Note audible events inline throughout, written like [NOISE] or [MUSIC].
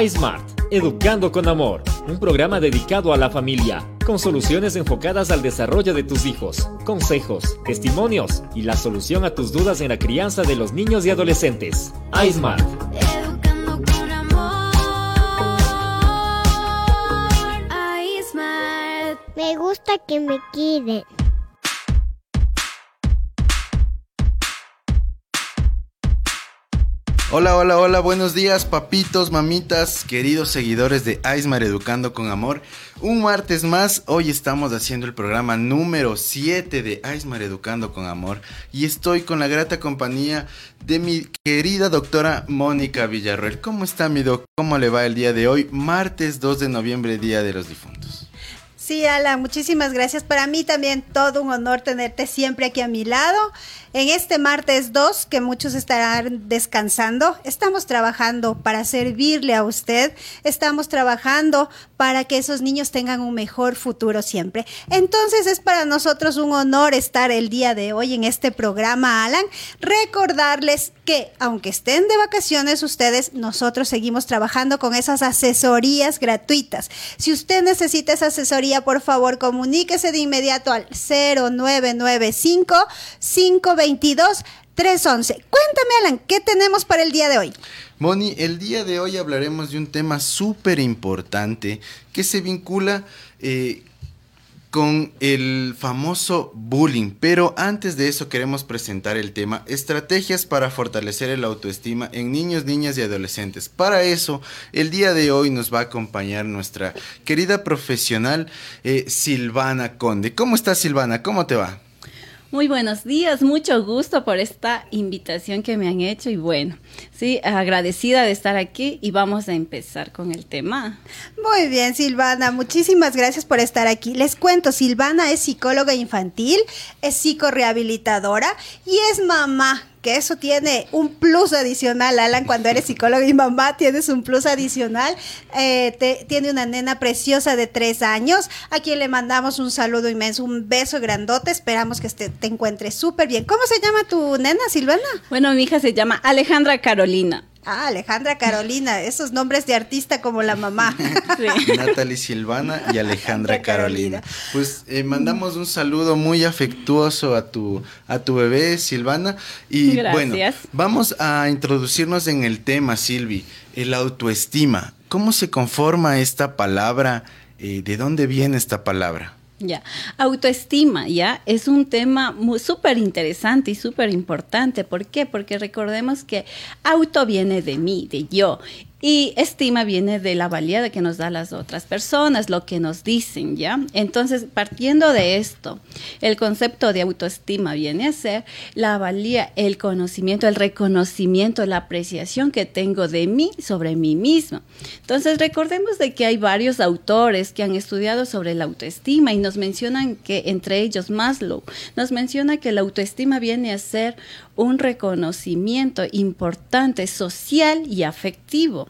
iSmart, Educando con Amor, un programa dedicado a la familia, con soluciones enfocadas al desarrollo de tus hijos, consejos, testimonios y la solución a tus dudas en la crianza de los niños y adolescentes. iSmart. Educando con amor. iSmart. Me gusta que me cuiden. Hola, hola, hola, buenos días papitos, mamitas, queridos seguidores de Aismar Educando con Amor. Un martes más, hoy estamos haciendo el programa número 7 de Aismar Educando con Amor y estoy con la grata compañía de mi querida doctora Mónica Villarroel. ¿Cómo está mi doc? ¿Cómo le va el día de hoy? Martes 2 de noviembre, Día de los Difuntos. Sí, Alan, muchísimas gracias. Para mí también todo un honor tenerte siempre aquí a mi lado. En este martes 2, que muchos estarán descansando, estamos trabajando para servirle a usted, estamos trabajando para que esos niños tengan un mejor futuro siempre. Entonces es para nosotros un honor estar el día de hoy en este programa, Alan. Recordarles que aunque estén de vacaciones ustedes, nosotros seguimos trabajando con esas asesorías gratuitas. Si usted necesita esa asesoría, por favor, comuníquese de inmediato al 0995 522 311. Cuéntame, Alan, ¿qué tenemos para el día de hoy? Moni, el día de hoy hablaremos de un tema súper importante que se vincula eh, con el famoso bullying. Pero antes de eso queremos presentar el tema estrategias para fortalecer el autoestima en niños, niñas y adolescentes. Para eso, el día de hoy nos va a acompañar nuestra querida profesional eh, Silvana Conde. ¿Cómo estás Silvana? ¿Cómo te va? Muy buenos días, mucho gusto por esta invitación que me han hecho y bueno, sí, agradecida de estar aquí y vamos a empezar con el tema. Muy bien, Silvana, muchísimas gracias por estar aquí. Les cuento, Silvana es psicóloga infantil, es psicorehabilitadora y es mamá que eso tiene un plus adicional, Alan, cuando eres psicólogo y mamá, tienes un plus adicional. Eh, te- tiene una nena preciosa de tres años, a quien le mandamos un saludo inmenso, un beso grandote, esperamos que este- te encuentres súper bien. ¿Cómo se llama tu nena, Silvana? Bueno, mi hija se llama Alejandra Carolina. Ah, Alejandra Carolina, esos nombres de artista como la mamá. [LAUGHS] Sí. Natalie Silvana y Alejandra Carolina. Carolina. Pues eh, mandamos un saludo muy afectuoso a tu, a tu bebé Silvana. Y Gracias. bueno, vamos a introducirnos en el tema, Silvi, el autoestima. ¿Cómo se conforma esta palabra? Eh, ¿De dónde viene esta palabra? Ya, autoestima, ya, es un tema súper interesante y súper importante. ¿Por qué? Porque recordemos que auto viene de mí, de yo, y estima viene de la valía que nos da las otras personas, lo que nos dicen, ¿ya? Entonces, partiendo de esto, el concepto de autoestima viene a ser la valía, el conocimiento, el reconocimiento, la apreciación que tengo de mí sobre mí misma. Entonces, recordemos de que hay varios autores que han estudiado sobre la autoestima y nos mencionan que entre ellos Maslow nos menciona que la autoestima viene a ser un reconocimiento importante social y afectivo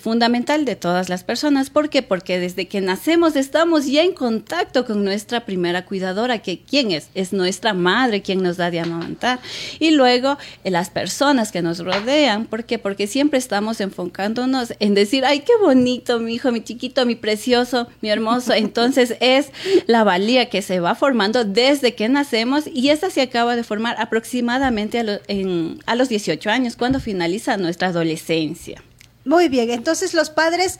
fundamental de todas las personas. ¿Por qué? Porque desde que nacemos estamos ya en contacto con nuestra primera cuidadora, que quién es? Es nuestra madre quien nos da de amamantar. Y luego eh, las personas que nos rodean. ¿Por qué? Porque siempre estamos enfocándonos en decir, ay, qué bonito, mi hijo, mi chiquito, mi precioso, mi hermoso. [LAUGHS] Entonces es la valía que se va formando desde que nacemos y esta se acaba de formar aproximadamente a, lo- en- a los 18 años, cuando finaliza nuestra adolescencia. Muy bien, entonces los padres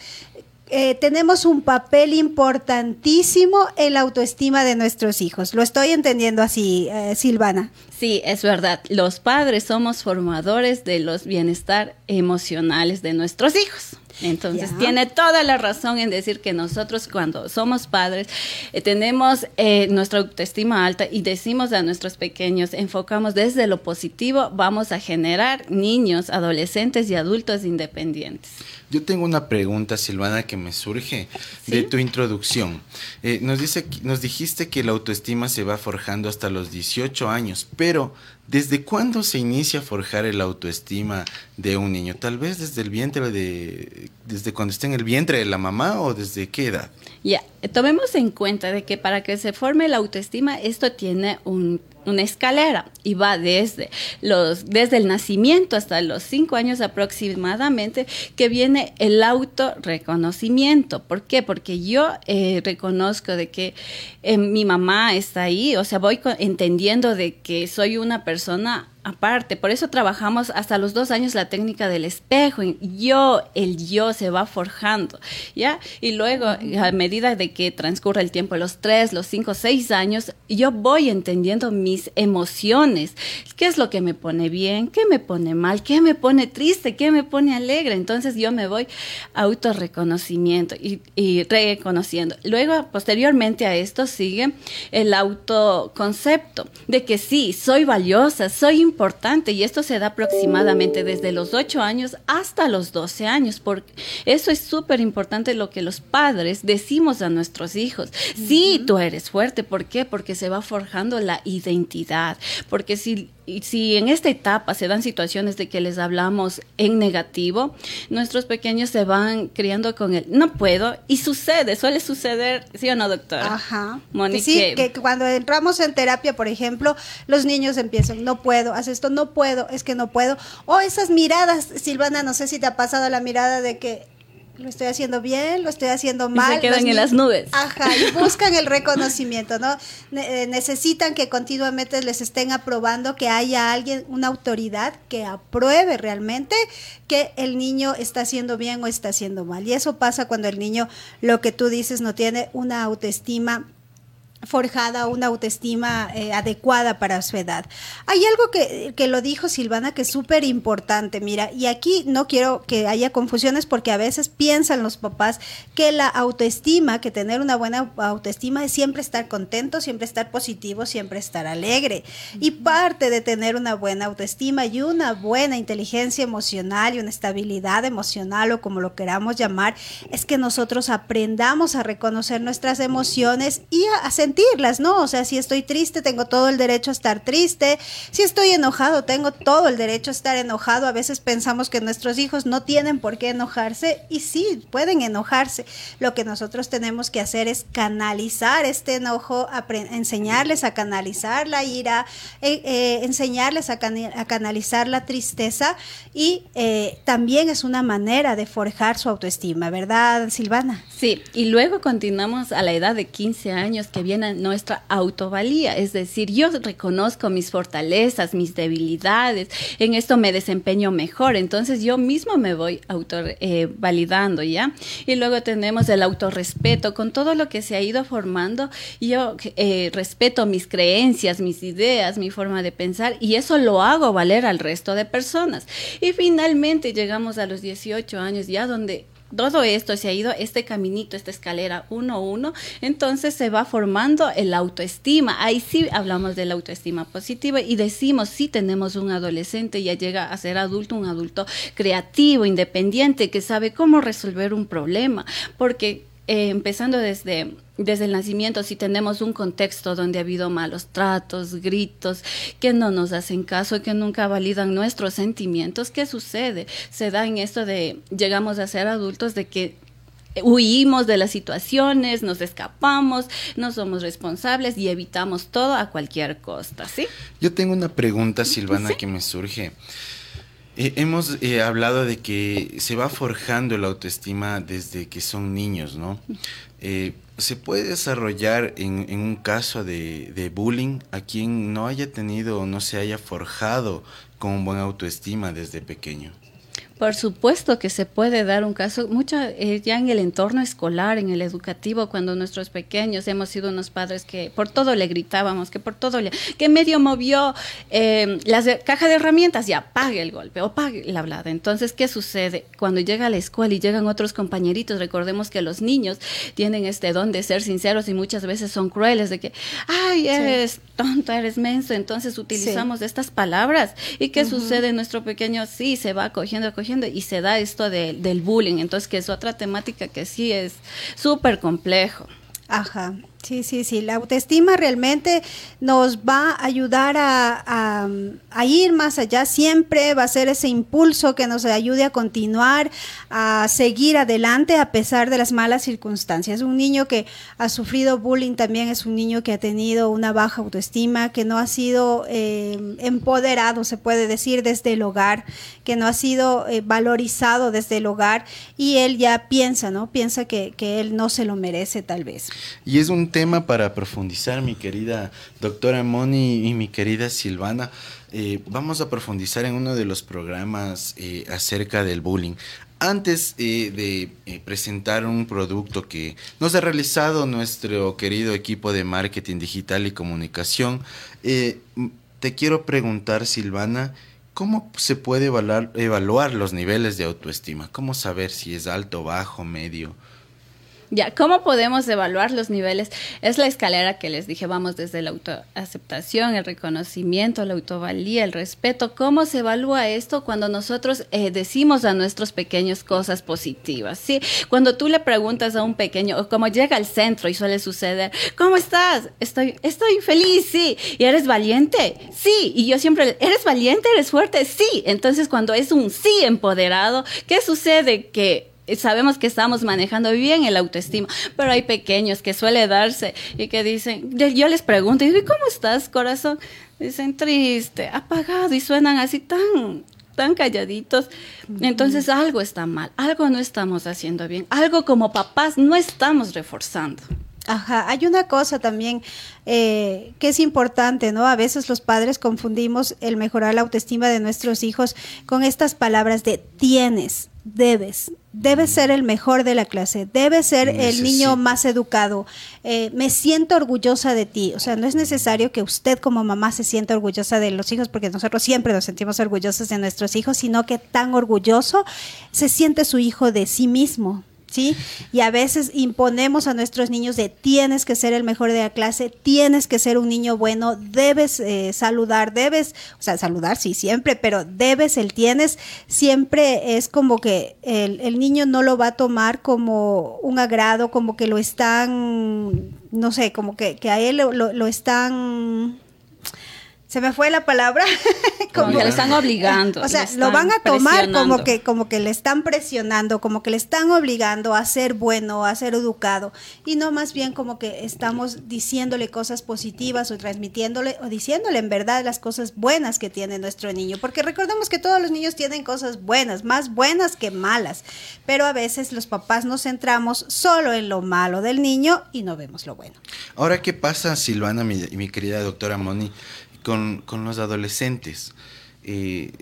eh, tenemos un papel importantísimo en la autoestima de nuestros hijos. Lo estoy entendiendo así, eh, Silvana. Sí, es verdad. Los padres somos formadores de los bienestar emocionales de nuestros hijos. Entonces tiene toda la razón en decir que nosotros cuando somos padres eh, tenemos eh, nuestra autoestima alta y decimos a nuestros pequeños, enfocamos desde lo positivo, vamos a generar niños, adolescentes y adultos independientes. Yo tengo una pregunta, Silvana, que me surge de tu introducción. Eh, nos, dice, nos dijiste que la autoestima se va forjando hasta los 18 años, pero ¿desde cuándo se inicia a forjar el autoestima de un niño? Tal vez desde el vientre de, desde cuando está en el vientre de la mamá o desde qué edad? Ya, tomemos en cuenta de que para que se forme la autoestima, esto tiene un, una escalera y va desde los desde el nacimiento hasta los cinco años aproximadamente que viene el autorreconocimiento. ¿Por qué? Porque yo eh, reconozco de que eh, mi mamá está ahí, o sea, voy entendiendo de que soy una persona aparte. Por eso trabajamos hasta los dos años la técnica del espejo. Yo, el yo se va forjando, ¿ya? Y luego, a medida de que transcurre el tiempo, los tres, los cinco, seis años, yo voy entendiendo mis emociones. ¿Qué es lo que me pone bien? ¿Qué me pone mal? ¿Qué me pone triste? ¿Qué me pone alegre? Entonces yo me voy autorreconocimiento y, y reconociendo. Luego, posteriormente a esto, sigue el autoconcepto de que sí, soy valiosa, soy importante y esto se da aproximadamente desde los 8 años hasta los 12 años, porque eso es súper importante lo que los padres decimos a nuestros hijos. Sí, tú eres fuerte, ¿por qué? Porque se va forjando la identidad, porque si y si en esta etapa se dan situaciones de que les hablamos en negativo, nuestros pequeños se van criando con el no puedo y sucede, suele suceder, ¿sí o no, doctora? Ajá. Moni, Que sí, que cuando entramos en terapia, por ejemplo, los niños empiezan, no puedo, haz esto, no puedo, es que no puedo. O esas miradas, Silvana, no sé si te ha pasado la mirada de que lo estoy haciendo bien, lo estoy haciendo Y se mal. quedan en las nubes. Ajá, y buscan el reconocimiento, ¿no? Ne- eh, necesitan que continuamente les estén aprobando que haya alguien, una autoridad que apruebe realmente que el niño está haciendo bien o está haciendo mal. Y eso pasa cuando el niño, lo que tú dices, no tiene una autoestima forjada una autoestima eh, adecuada para su edad. Hay algo que, que lo dijo Silvana que es súper importante, mira, y aquí no quiero que haya confusiones porque a veces piensan los papás que la autoestima, que tener una buena autoestima es siempre estar contento, siempre estar positivo, siempre estar alegre. Y parte de tener una buena autoestima y una buena inteligencia emocional y una estabilidad emocional o como lo queramos llamar, es que nosotros aprendamos a reconocer nuestras emociones y a, a sentirlas, ¿no? O sea, si estoy triste, tengo todo el derecho a estar triste. Si estoy enojado, tengo todo el derecho a estar enojado. A veces pensamos que nuestros hijos no tienen por qué enojarse y sí, pueden enojarse. Lo que nosotros tenemos que hacer es canalizar este enojo, enseñarles a canalizar la ira, eh, eh, enseñarles a canalizar la tristeza y eh, también es una manera de forjar su autoestima, ¿verdad, Silvana? Sí, y luego continuamos a la edad de 15 años que viene nuestra autovalía, es decir, yo reconozco mis fortalezas, mis debilidades, en esto me desempeño mejor, entonces yo mismo me voy auto eh, validando, ¿ya? Y luego tenemos el autorrespeto, con todo lo que se ha ido formando, yo eh, respeto mis creencias, mis ideas, mi forma de pensar y eso lo hago valer al resto de personas. Y finalmente llegamos a los 18 años ya donde todo esto se ha ido, este caminito, esta escalera uno a uno, entonces se va formando el autoestima. Ahí sí hablamos de la autoestima positiva y decimos, si tenemos un adolescente, ya llega a ser adulto, un adulto creativo, independiente, que sabe cómo resolver un problema, porque eh, empezando desde, desde el nacimiento, si tenemos un contexto donde ha habido malos tratos, gritos, que no nos hacen caso, que nunca validan nuestros sentimientos, ¿qué sucede? Se da en esto de, llegamos a ser adultos, de que huimos de las situaciones, nos escapamos, no somos responsables y evitamos todo a cualquier costa, ¿sí? Yo tengo una pregunta, Silvana, que me surge. Eh, hemos eh, hablado de que se va forjando la autoestima desde que son niños, ¿no? Eh, ¿Se puede desarrollar en, un caso de, de bullying a quien no haya tenido o no se haya forjado con buena autoestima desde pequeño? Por supuesto que se puede dar un caso, mucho eh, ya en el entorno escolar, en el educativo, cuando nuestros pequeños hemos sido unos padres que por todo le gritábamos, que por todo le, que medio movió eh, la caja de herramientas, ya pague el golpe o pague la hablada. Entonces, ¿qué sucede? Cuando llega a la escuela y llegan otros compañeritos, recordemos que los niños tienen este don de ser sinceros y muchas veces son crueles, de que, ay, eres tonto, eres menso, entonces utilizamos estas palabras. ¿Y qué sucede? Nuestro pequeño sí se va cogiendo, cogiendo y se da esto de- del bullying, entonces que es otra temática que sí es súper complejo. Ajá. Sí, sí, sí. La autoestima realmente nos va a ayudar a, ir más allá. Siempre va a ser ese impulso que nos ayude a continuar, a seguir adelante a pesar de las malas circunstancias. Un niño que ha sufrido bullying también es un niño que ha tenido una baja autoestima, que no ha sido eh, empoderado, se puede decir, desde el hogar, que no ha sido eh, valorizado desde el hogar y él ya piensa, ¿no? Piensa que, que él no se lo merece tal vez. Y es un tema para profundizar, mi querida doctora Moni y mi querida Silvana. Eh, vamos a profundizar en uno de los programas eh, acerca del bullying. Antes eh, de presentar un producto que nos ha realizado nuestro querido equipo de marketing digital y comunicación, te quiero preguntar, Silvana, ¿cómo se puede evaluar los niveles de autoestima? ¿Cómo saber si es alto, bajo, medio? Ya, ¿cómo podemos evaluar los niveles? Es la escalera que les dije, vamos desde la autoaceptación, el reconocimiento, la autovalía, el respeto. ¿Cómo se evalúa esto cuando nosotros eh, decimos a nuestros pequeños cosas positivas? ¿sí? Cuando tú le preguntas a un pequeño, como llega al centro y suele suceder, ¿cómo estás? Estoy, estoy feliz, sí. ¿Y eres valiente? Sí. Y yo siempre, ¿eres valiente? ¿Eres fuerte? Sí. Entonces, cuando es un sí empoderado, ¿qué sucede? Que sabemos que estamos manejando bien el autoestima, pero hay pequeños que suele darse y que dicen, yo les pregunto, "¿Y ¿cómo estás, corazón? Dicen, triste, apagado, y suenan así tan tan calladitos. Entonces algo está mal, algo no estamos haciendo bien, algo como papás no estamos reforzando. Ajá, hay una cosa también eh, que es importante, ¿no? A veces los padres confundimos el mejorar la autoestima de nuestros hijos con estas palabras de tienes, debes, debes ser el mejor de la clase, debes ser el niño más educado, eh, me siento orgullosa de ti. O sea, no es necesario que usted como mamá se sienta orgullosa de los hijos, porque nosotros siempre nos sentimos orgullosos de nuestros hijos, sino que tan orgulloso se siente su hijo de sí mismo. Y a veces imponemos a nuestros niños de tienes que ser el mejor de la clase, tienes que ser un niño bueno, debes eh, saludar, debes, o sea, saludar sí siempre, pero debes, el tienes, siempre es como que el, el niño no lo va a tomar como un agrado, como que lo están, no sé, como que, que a él lo- lo están... Se me fue la palabra. [LAUGHS] Como que le están [LAUGHS] obligando. O sea, lo van a tomar como que, como que le están presionando, como que le están obligando a ser bueno, a ser educado, y no más bien como que estamos diciéndole cosas positivas o transmitiéndole o diciéndole en verdad las cosas buenas que tiene nuestro niño, porque recordemos que todos los niños tienen cosas buenas, más buenas que malas, pero a veces los papás nos centramos solo en lo malo del niño y no vemos lo bueno. Ahora, ¿qué pasa, Silvana, mi, y mi querida doctora Moni, con, con los adolescentes? Eh,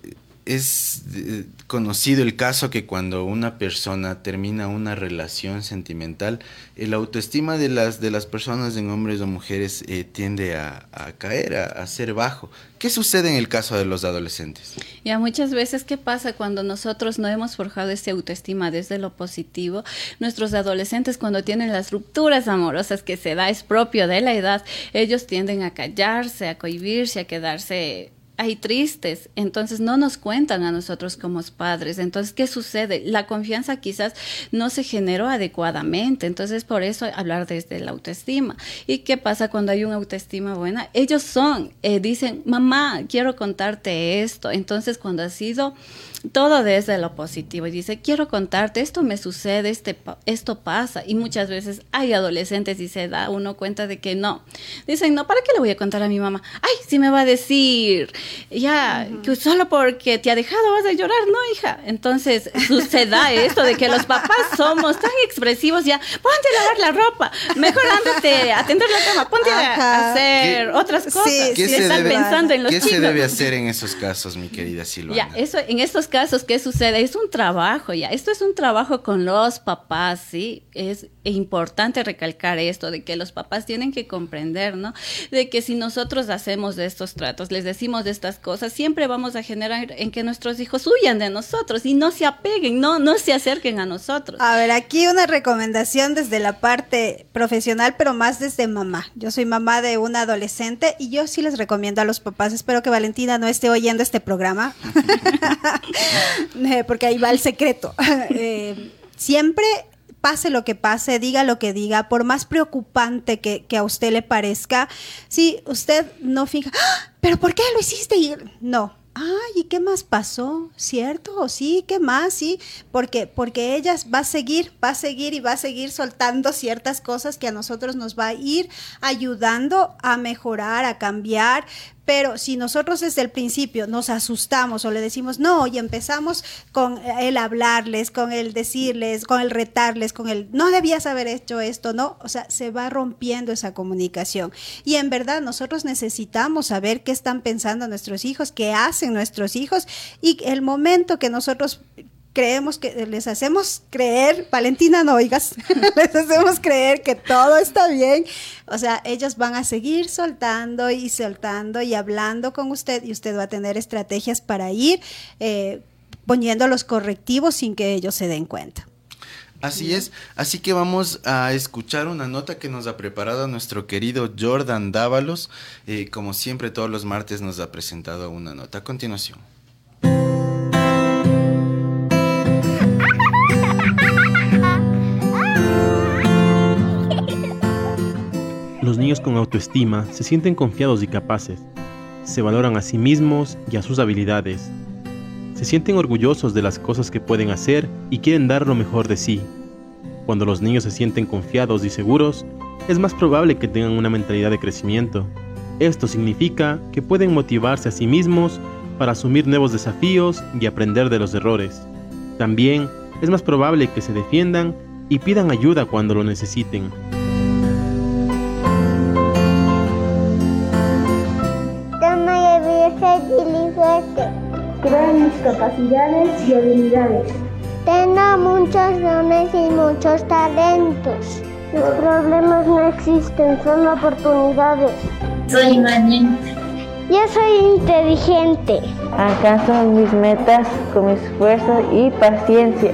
es eh, conocido el caso que cuando una persona termina una relación sentimental, el autoestima de las, de las personas en hombres o mujeres eh, tiende a, caer, a, ser bajo. ¿Qué sucede en el caso de los adolescentes? Ya muchas veces, ¿qué pasa cuando nosotros no hemos forjado ese autoestima desde lo positivo? Nuestros adolescentes cuando tienen las rupturas amorosas que se da, es propio de la edad, ellos tienden a callarse, a cohibirse, a quedarse ahí tristes, entonces no nos cuentan a nosotros como padres. Entonces, ¿qué sucede? La confianza quizás no se generó adecuadamente, entonces por eso hablar desde la autoestima. ¿Y qué pasa cuando hay una autoestima buena? Ellos son, eh, dicen, mamá, quiero contarte esto. Entonces, cuando ha sido todo desde lo positivo y dice, quiero contarte, esto me sucede, este, esto pasa. Y muchas veces hay adolescentes y se da uno cuenta de que no. Dicen, no, ¿para qué le voy a contar a mi mamá? Ay, si me va a decir, ya, que solo porque te ha dejado vas a llorar, no, hija. Entonces sucede [LAUGHS] esto de que los papás somos tan expresivos ya, ponte a lavar la ropa, mejor ándate a tender la cama, ponte a- hacer ¿Qué- otras cosas. sí, y están debe- pensando en los ¿qué se debe hacer en esos casos, mi querida Silvana? Ya, eso, en estos casos, ¿qué sucede? Es un trabajo, ya. Esto es un trabajo con los papás, ¿sí? Es importante recalcar esto, de que los papás tienen que comprender, ¿no? De que si nosotros hacemos de estos tratos, les decimos de estas cosas, siempre vamos a generar en que nuestros hijos huyan de nosotros y no se apeguen, no, no se acerquen a nosotros. A ver, aquí una recomendación desde la parte profesional, pero más desde mamá. Yo soy mamá de una adolescente y yo sí les recomiendo a los papás, espero que Valentina no esté oyendo este programa, [LAUGHS] porque ahí va el secreto. [LAUGHS] Eh, siempre pase lo que pase, diga lo que diga, por más preocupante que, a usted le parezca, si usted no fija, "Ah, pero ¿por qué lo hiciste? Y no. Ay, ¿y qué más pasó? ¿Cierto? Sí, ¿qué más? Sí, porque porque ella va a seguir, va a seguir y va a seguir soltando ciertas cosas que a nosotros nos va a ir ayudando a mejorar, a cambiar, pero si nosotros desde el principio nos asustamos o le decimos no y empezamos con el hablarles, con el decirles, con el retarles, con el no debías haber hecho esto, no, o sea, se va rompiendo esa comunicación. Y en verdad nosotros necesitamos saber qué están pensando nuestros hijos, qué hacen nuestros hijos y el momento que nosotros creemos que les hacemos creer, Valentina, no oigas, [LAUGHS] les hacemos creer que todo está bien. O sea, ellos van a seguir soltando y soltando y hablando con usted y usted va a tener estrategias para ir eh, poniendo los correctivos sin que ellos se den cuenta. Así es, así que vamos a escuchar una nota que nos ha preparado nuestro querido Jordan Dávalos. Eh, como siempre, todos los martes nos ha presentado una nota. A continuación. Los niños con autoestima se sienten confiados y capaces. Se valoran a sí mismos y a sus habilidades. Se sienten orgullosos de las cosas que pueden hacer y quieren dar lo mejor de sí. Cuando los niños se sienten confiados y seguros, es más probable que tengan una mentalidad de crecimiento. Esto significa que pueden motivarse a sí mismos para asumir nuevos desafíos y aprender de los errores. También es más probable que se defiendan y pidan ayuda cuando lo necesiten. Diligente. Crean mis capacidades y habilidades. Tengo muchos dones y muchos talentos. Los problemas no existen, son oportunidades. Soy valiente. Yo soy inteligente. Alcanzo mis metas con esfuerzo y paciencia.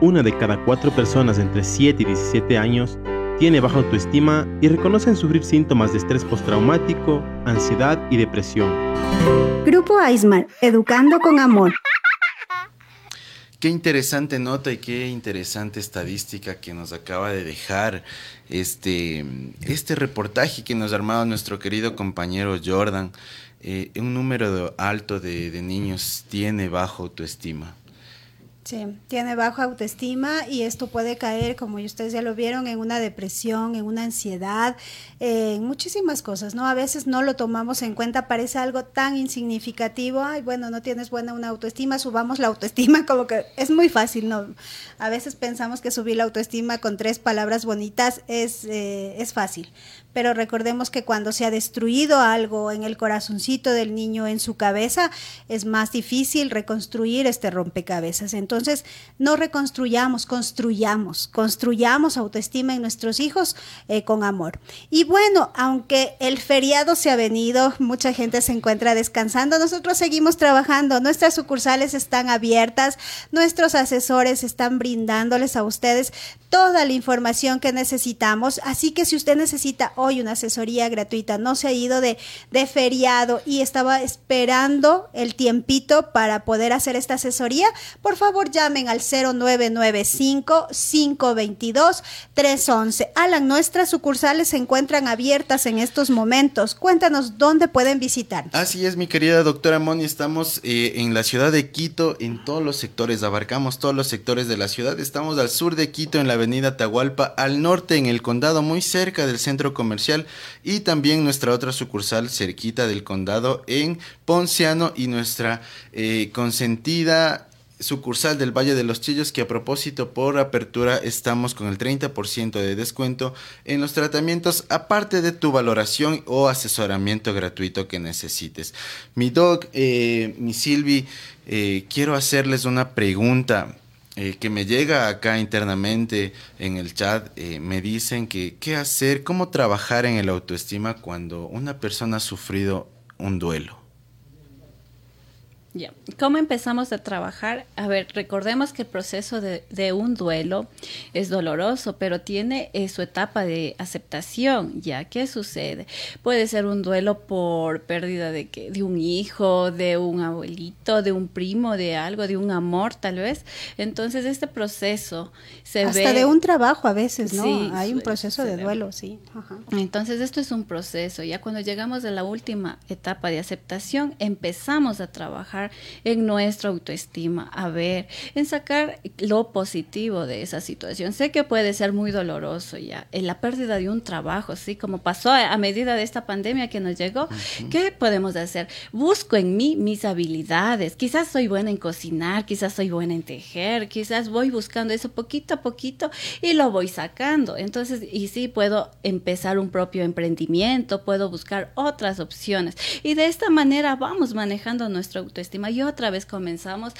Una de cada cuatro personas entre 7 y 17 años tiene baja autoestima y reconocen sufrir síntomas de estrés postraumático, ansiedad y depresión. Grupo Aismar, Educando con Amor. Qué interesante nota y qué interesante estadística que nos acaba de dejar este, este reportaje que nos ha armado nuestro querido compañero Jordan. Eh, un número alto de, de niños tiene bajo autoestima. Sí, tiene baja autoestima y esto puede caer, como ustedes ya lo vieron, en una depresión, en una ansiedad, en muchísimas cosas, ¿no? A veces no lo tomamos en cuenta, parece algo tan insignificativo, ay, bueno, no tienes buena una autoestima, subamos la autoestima, como que es muy fácil, ¿no? A veces pensamos que subir la autoestima con tres palabras bonitas es, eh, es fácil, pero recordemos que cuando se ha destruido algo en el corazoncito del niño, en su cabeza, es más difícil reconstruir este rompecabezas. Entonces, no reconstruyamos, construyamos, construyamos autoestima en nuestros hijos eh, con amor. Y bueno, aunque el feriado se ha venido, mucha gente se encuentra descansando, nosotros seguimos trabajando, nuestras sucursales están abiertas, nuestros asesores están brindándoles a ustedes toda la información que necesitamos, así que si usted necesita una asesoría gratuita, no se ha ido de, de feriado y estaba esperando el tiempito para poder hacer esta asesoría, por favor llamen al 0995-522-311. Alan, nuestras sucursales se encuentran abiertas en estos momentos. Cuéntanos dónde pueden visitar. Así es, mi querida doctora Moni, estamos eh, en la ciudad de Quito, en todos los sectores, abarcamos todos los sectores de la ciudad. Estamos al sur de Quito, en la avenida Tahualpa, al norte, en el condado, muy cerca del centro comercial, y también nuestra otra sucursal cerquita del condado en Ponciano y nuestra eh, consentida sucursal del Valle de los Chillos que a propósito por apertura estamos con el 30% de descuento en los tratamientos aparte de tu valoración o asesoramiento gratuito que necesites. Mi doc, eh, mi Silvi, eh, quiero hacerles una pregunta. Eh, que me llega acá internamente en el chat, eh, me dicen que qué hacer, cómo trabajar en el autoestima cuando una persona ha sufrido un duelo. Ya. ¿Cómo empezamos a trabajar? A ver, recordemos que el proceso de, de un duelo es doloroso, pero tiene eh, su etapa de aceptación. ¿Ya? ¿Qué sucede? Puede ser un duelo por pérdida de, de un hijo, de un abuelito, de un primo, de algo, de un amor tal vez. Entonces este proceso se Hasta ve... de un trabajo a veces, ¿no? Sí, Hay un suele proceso de duelo, sí. Ajá. Entonces esto es un proceso. Ya cuando llegamos a la última etapa de aceptación, empezamos a trabajar en nuestra autoestima, a ver, en sacar lo positivo de esa situación. Sé que puede ser muy doloroso ya, en la pérdida de un trabajo, sí, como pasó a, a medida de esta pandemia que nos llegó. ¿Qué podemos hacer? Busco en mí mis habilidades. Quizás soy buena en cocinar, quizás soy buena en tejer, quizás voy buscando eso poquito a poquito y lo voy sacando. Entonces, y sí puedo empezar un propio emprendimiento, puedo buscar otras opciones. Y de esta manera vamos manejando nuestra autoestima y otra vez comenzamos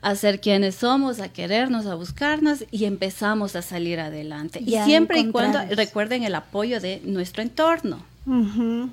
a ser quienes somos, a querernos, a buscarnos y empezamos a salir adelante. Y siempre y cuando recuerden el apoyo de nuestro entorno.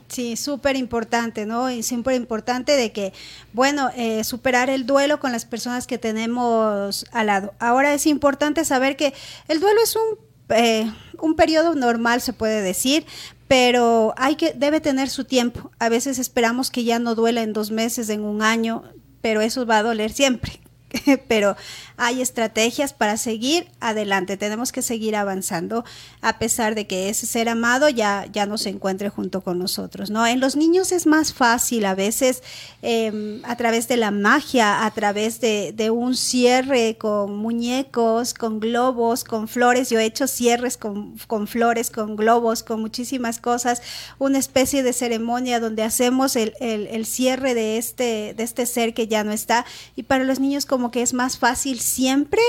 Sí, súper importante, ¿no? Y súper importante de que, bueno, eh, superar el duelo con las personas que tenemos al lado. Ahora es importante saber que el duelo es un, eh, un periodo normal, se puede decir, pero hay que, debe tener su tiempo. A veces esperamos que ya no duela en dos meses, en un año, pero eso va a doler siempre. [LAUGHS] pero hay estrategias para seguir adelante. Tenemos que seguir avanzando a pesar de que ese ser amado ya, ya no se encuentre junto con nosotros. ¿no? En los niños es más fácil a veces eh, a través de la magia, a través de, de, un cierre con muñecos, con globos, con flores. Yo he hecho cierres con, con flores, con globos, con muchísimas cosas. Una especie de ceremonia donde hacemos el, el, el cierre de este, de este ser que ya no está. Y para los niños como que es más fácil siempre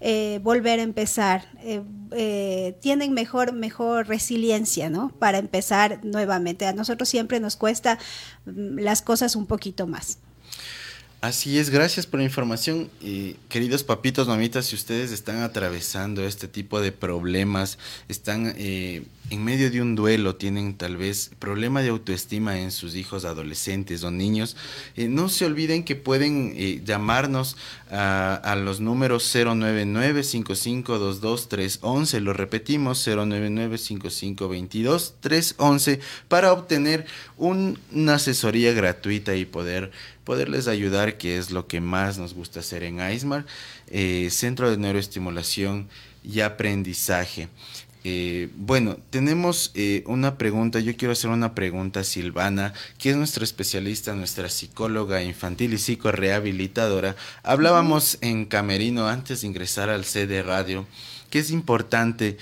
eh, volver a empezar. Eh, eh, tienen mejor, mejor resiliencia, ¿no? Para empezar nuevamente. A nosotros siempre nos cuesta mm, las cosas un poquito más. Así es, gracias por la información. Eh, queridos papitos, mamitas, si ustedes están atravesando este tipo de problemas, están eh, en medio de un duelo, tienen tal vez problema de autoestima en sus hijos adolescentes o niños, eh, no se olviden que pueden eh, llamarnos a, los números 099-5522-311, lo repetimos, 099-5522-311, para obtener un, una asesoría gratuita y poder poderles ayudar, que es lo que más nos gusta hacer en AISMAR, eh, Centro de Neuroestimulación y Aprendizaje. Eh, bueno, tenemos eh, una pregunta, yo quiero hacer una pregunta a Silvana, que es nuestra especialista, nuestra psicóloga infantil y psicorehabilitadora. Hablábamos en Camerino antes de ingresar al CD Radio, que es importante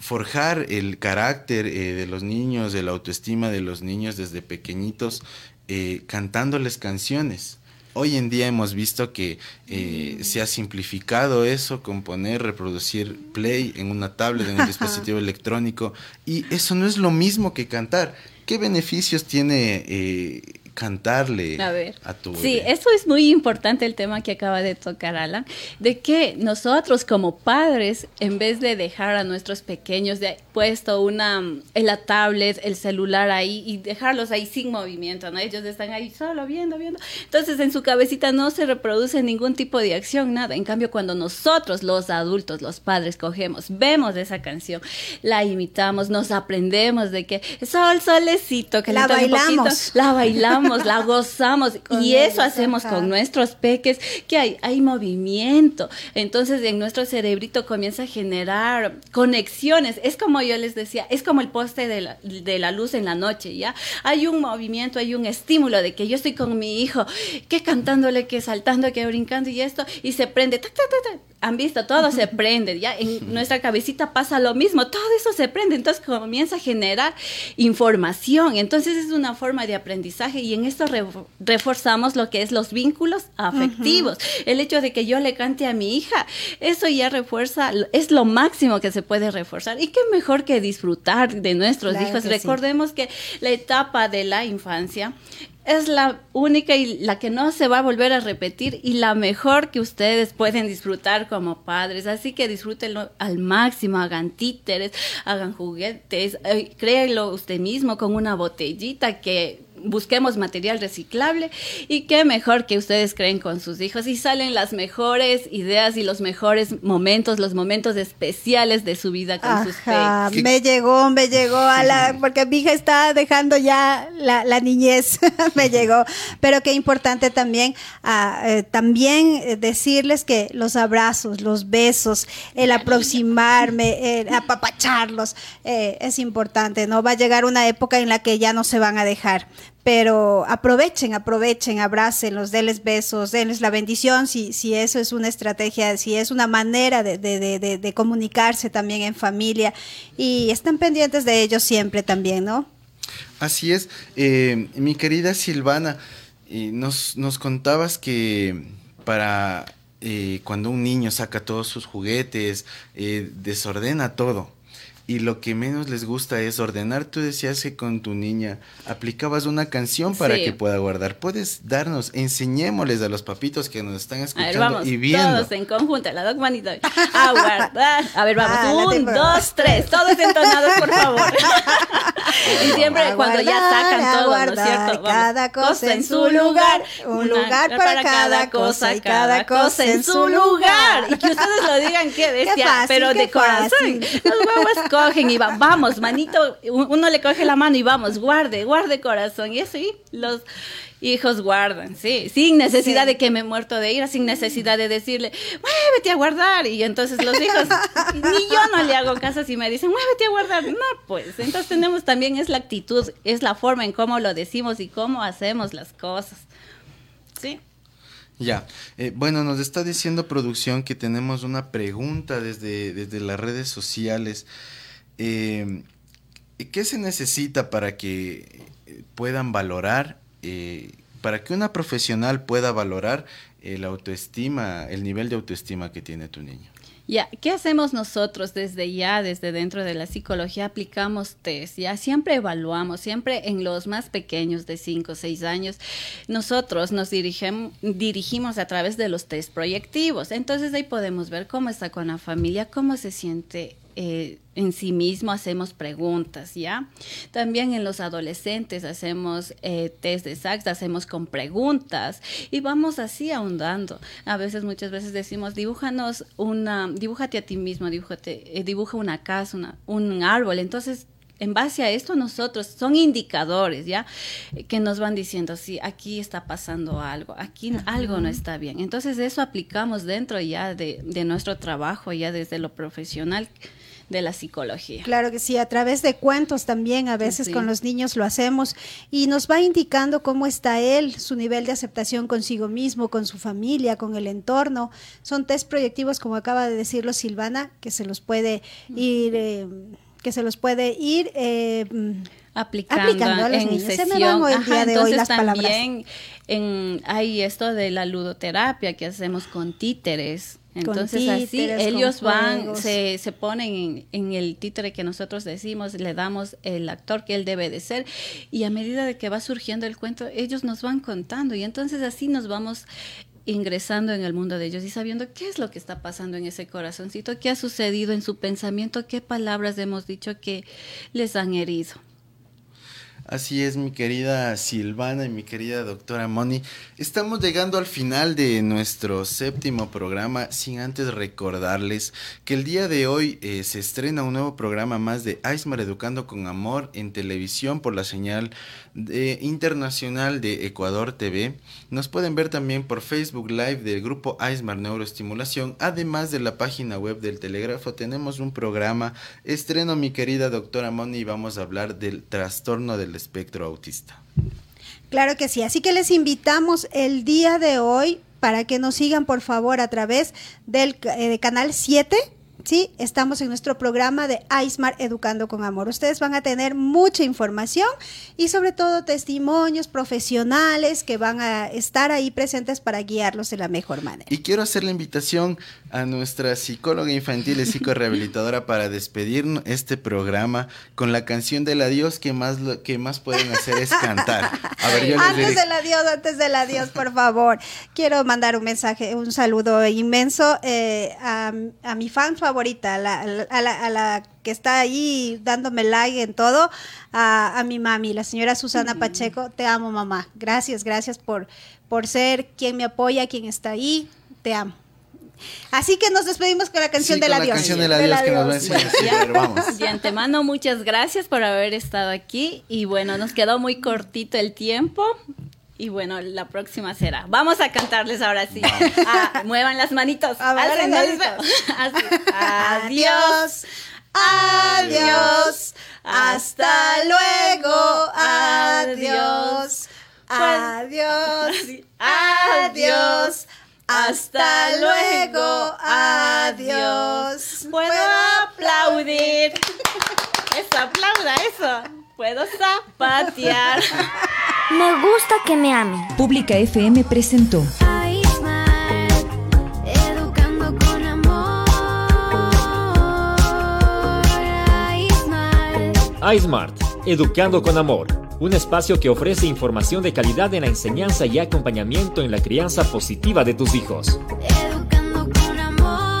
forjar el carácter de los niños, de la autoestima de los niños desde pequeñitos, eh, cantándoles canciones. Hoy en día hemos visto que eh, se ha simplificado eso, componer, reproducir play en una tablet, en un [LAUGHS] dispositivo electrónico, y eso no es lo mismo que cantar. ¿Qué beneficios tiene eh, cantarle a, ver. a tu Sí, eso es muy importante el tema que acaba de tocar Alan, de que nosotros como padres, en vez de dejar a nuestros pequeños de puesto una en la tablet, el celular ahí y dejarlos ahí sin movimiento, ¿no? Ellos están ahí solo viendo, viendo. Entonces en su cabecita no se reproduce ningún tipo de acción, nada. En cambio, cuando nosotros, los adultos, los padres, cogemos, vemos esa canción, la imitamos, nos aprendemos de que sol, solecito, que la bailamos, la bailamos la gozamos [LAUGHS] con y eso hacemos ajá. con nuestros peques, que hay, hay movimiento. Entonces en nuestro cerebrito comienza a generar conexiones. Es como yo les decía, es como el poste de la, de la luz en la noche, ¿ya? Hay un movimiento, hay un estímulo de que yo estoy con mi hijo, que cantándole, que saltando, que brincando y esto, y se prende. Han visto, todo se prende, ya en nuestra cabecita pasa lo mismo, todo eso se prende, entonces comienza a generar información, entonces es una forma de aprendizaje y en esto re reforzamos lo que es los vínculos afectivos, uh -huh. el hecho de que yo le cante a mi hija, eso ya refuerza, es lo máximo que se puede reforzar y qué mejor que disfrutar de nuestros claro hijos, recordemos sí. que la etapa de la infancia es la única y la que no se va a volver a repetir y la mejor que ustedes pueden disfrutar como padres. Así que disfrútenlo al máximo, hagan títeres, hagan juguetes, eh, créelo usted mismo con una botellita que busquemos material reciclable y qué mejor que ustedes creen con sus hijos y salen las mejores ideas y los mejores momentos, los momentos especiales de su vida con sus peques. me llegó, me llegó a la, [LAUGHS] porque mi hija está dejando ya la, la niñez, [LAUGHS] me llegó, pero qué importante también, ah, eh, también eh, decirles que los abrazos, los besos, el aproximarme, el apapacharlos, eh, es importante, ¿no? Va a llegar una época en la que ya no se van a dejar, pero aprovechen, aprovechen, abrácenlos, denles besos, denles la bendición, si, si eso es una estrategia, si es una manera de, comunicarse también en familia y están pendientes de ellos siempre también, ¿no? Así es, eh, mi querida Silvana, eh, nos, nos contabas que para eh, cuando un niño saca todos sus juguetes, desordena todo. Y lo que menos les gusta es ordenar. Tú decías que con tu niña aplicabas una canción para Sí. que pueda guardar. Puedes darnos, enseñémosles a los papitos que nos están A ver, escuchando vamos, y viendo. todos en conjunto, la manitos. A guardar. [LAUGHS] A ver, vamos. Ah, Un, dos, tres. Todos entonados, por favor. [LAUGHS] y siempre cuando ya guardar, sacan todo, ¿no es guardar cierto? Vamos. Cada cosa en su lugar, un lugar para cada cosa y cada cosa en su lugar. Y que ustedes lo digan, qué [LAUGHS] bestia, fácil, pero qué de corazón. Los huevos cogen y va, vamos, manito, un- uno le coge la mano y vamos, guarde, guarde corazón. Y eso, y los hijos guardan, sí, sin necesidad Sí. de que me he muerto de ira, sin necesidad de decirle, muévete a guardar. Y entonces los hijos, [LAUGHS] ni yo no le hago caso si me dicen, muévete a guardar. No, pues, entonces tenemos también, es la actitud, es la forma en cómo lo decimos y cómo hacemos las cosas. Sí. Ya, eh, bueno, nos está diciendo producción que tenemos una pregunta desde, desde las redes sociales. Eh, ¿Qué se necesita para que eh, puedan valorar, eh, para que una profesional pueda valorar el autoestima, el nivel de autoestima que tiene tu niño? Ya, ¿qué hacemos nosotros desde ya, desde dentro de la psicología? Aplicamos test, ya siempre evaluamos, siempre en los más pequeños de 5 o 6 años, nosotros nos dirigimos a través de los test proyectivos. Entonces ahí podemos ver cómo está con la familia, cómo se siente eh, en sí mismo, hacemos preguntas, ¿ya? También en los adolescentes hacemos eh, test de SACS, hacemos con preguntas y vamos así ahondando. A veces, muchas veces decimos, dibújanos una, dibújate a ti mismo, dibújate, eh, dibuja una casa, una- un árbol. Entonces, en base a esto nosotros son indicadores, ¿ya? Que nos van diciendo, sí, aquí está pasando algo, aquí algo no está bien. Entonces eso aplicamos dentro ya de, de nuestro trabajo, ya desde lo profesional de la psicología. Claro que sí, a través de cuentos también, a veces Sí. con los niños lo hacemos y nos va indicando cómo está él, su nivel de aceptación consigo mismo, con su familia, con el entorno. Son test proyectivos, como acaba de decirlo Silvana, que se los puede ir, eh, que se los puede ir eh, aplicando, Aplicando a los en niños. Se me van hoy día de hoy las palabras. también en, hay esto de la ludoterapia que hacemos con títeres. Entonces así títeres, ellos van, se, se ponen en, en el títere que nosotros decimos, le damos el actor que él debe de ser y a medida de que va surgiendo el cuento, ellos nos van contando y entonces así nos vamos ingresando en el mundo de ellos y sabiendo qué es lo que está pasando en ese corazoncito, qué ha sucedido en su pensamiento, qué palabras hemos dicho que les han herido. Así es, mi querida Silvana y mi querida doctora Moni. Estamos llegando al final de nuestro séptimo programa, sin antes recordarles que el día de hoy eh, se estrena un nuevo programa más de Aismar Educando con Amor en televisión por la señal de- internacional de Ecuador TV. Nos pueden ver también por Facebook Live del grupo Aismar Neuroestimulación. Además de la página web del Telégrafo, tenemos un programa estreno, mi querida doctora Moni, y vamos a hablar del trastorno del espectro autista. Claro que sí, así que les invitamos el día de hoy para que nos sigan por favor a través del eh, canal 7. Sí, estamos en nuestro programa de Aismar Educando con Amor. Ustedes van a tener mucha información y sobre todo testimonios profesionales que van a estar ahí presentes para guiarlos de la mejor manera. Y quiero hacer la invitación a nuestra psicóloga infantil y psicorehabilitadora para despedir este programa con la canción del adiós que más lo que más pueden hacer es cantar. A ver, yo les Antes del adiós, antes del adiós, por favor. Quiero mandar un mensaje, un saludo inmenso eh, a, a mi fan favorito favorita, a la, a la- a la- que está ahí dándome like en todo, a, a mi mami, la señora Susana Pacheco. Te amo, mamá. Gracias, gracias por, por ser quien me apoya, quien está ahí. Te amo. Así que nos despedimos con la canción Sí, del con la adiós. canción del adiós que nos va a adiós. enseñar vamos. [LAUGHS] De antemano, muchas gracias por haber estado aquí. Y bueno, nos quedó muy cortito el tiempo. Y bueno, la próxima será. Vamos a cantarles ahora sí. Ah, muevan las manitos. A ver, manitos. [LAUGHS] Así. Adiós. Adiós. Hasta luego. Adiós. Adiós. Adiós. Hasta luego. Adiós. Puedo aplaudir. Eso, aplauda eso. Puedo zapatear. Me gusta que me amen. Pública FM presentó Aismar, educando con amor. Aismar, iSmart, Educando con Amor, un espacio que ofrece información de calidad en la enseñanza y acompañamiento en la crianza positiva de tus hijos. educando con amor.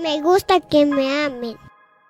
Me gusta que me amen.